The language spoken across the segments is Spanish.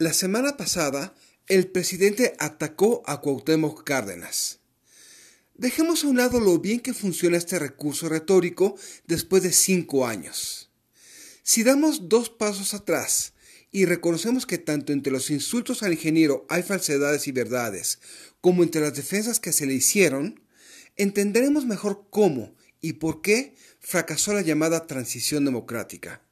La semana pasada, el presidente atacó a Cuauhtémoc Cárdenas. Dejemos a un lado lo bien que funciona este recurso retórico después de cinco años. Si damos dos pasos atrás y reconocemos que tanto entre los insultos al ingeniero hay falsedades y verdades, como entre las defensas que se le hicieron, entenderemos mejor cómo y por qué fracasó la llamada transición democrática.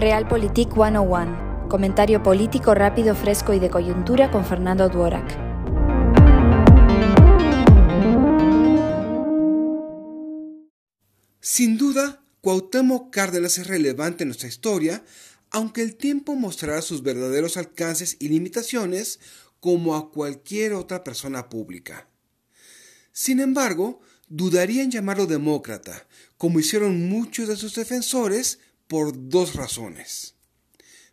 Realpolitik 101. Comentario político rápido, fresco y de coyuntura con Fernando Duorak. Sin duda, Cuauhtémoc Cárdenas es relevante en nuestra historia, aunque el tiempo mostrará sus verdaderos alcances y limitaciones como a cualquier otra persona pública. Sin embargo, dudaría en llamarlo demócrata, como hicieron muchos de sus defensores, por dos razones.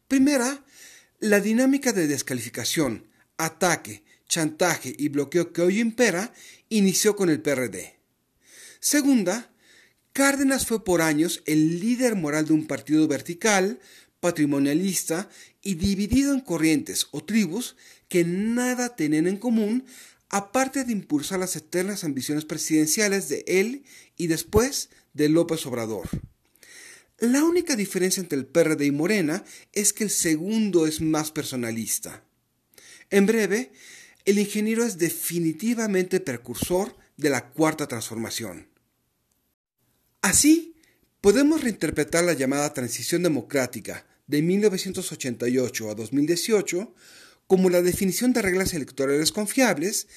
Primera, la dinámica de descalificación, ataque, chantaje y bloqueo que hoy impera inició con el PRD. Segunda, Cárdenas fue por años el líder moral de un partido vertical, patrimonialista y dividido en corrientes o tribus que nada tenían en común aparte de impulsar las eternas ambiciones presidenciales de él y después de López Obrador. La única diferencia entre el PRD y Morena es que el segundo es más personalista. En breve, el ingeniero es definitivamente precursor de la cuarta transformación. Así, podemos reinterpretar la llamada transición democrática de 1988 a 2018 como la definición de reglas electorales confiables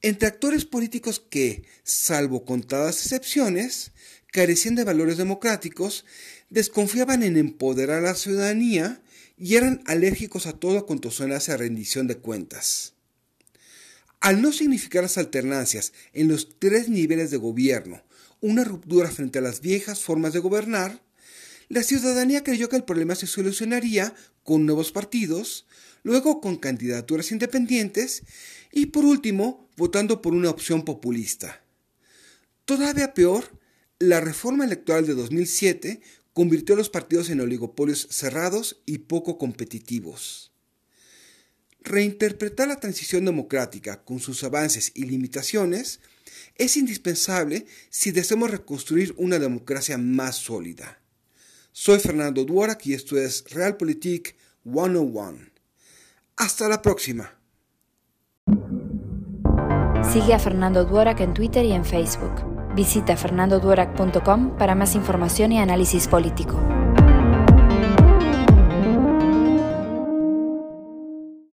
entre actores políticos que, salvo contadas excepciones, carecían de valores democráticos desconfiaban en empoderar a la ciudadanía y eran alérgicos a todo cuanto suenase a rendición de cuentas. Al no significar las alternancias en los tres niveles de gobierno una ruptura frente a las viejas formas de gobernar, la ciudadanía creyó que el problema se solucionaría con nuevos partidos, luego con candidaturas independientes y por último votando por una opción populista. Todavía peor, la reforma electoral de 2007 convirtió a los partidos en oligopolios cerrados y poco competitivos. Reinterpretar la transición democrática con sus avances y limitaciones es indispensable si deseamos reconstruir una democracia más sólida. Soy Fernando Duarak y esto es Realpolitik 101. Hasta la próxima. Sigue a Fernando Duarak en Twitter y en Facebook. Visita fernandoduerac.com para más información y análisis político.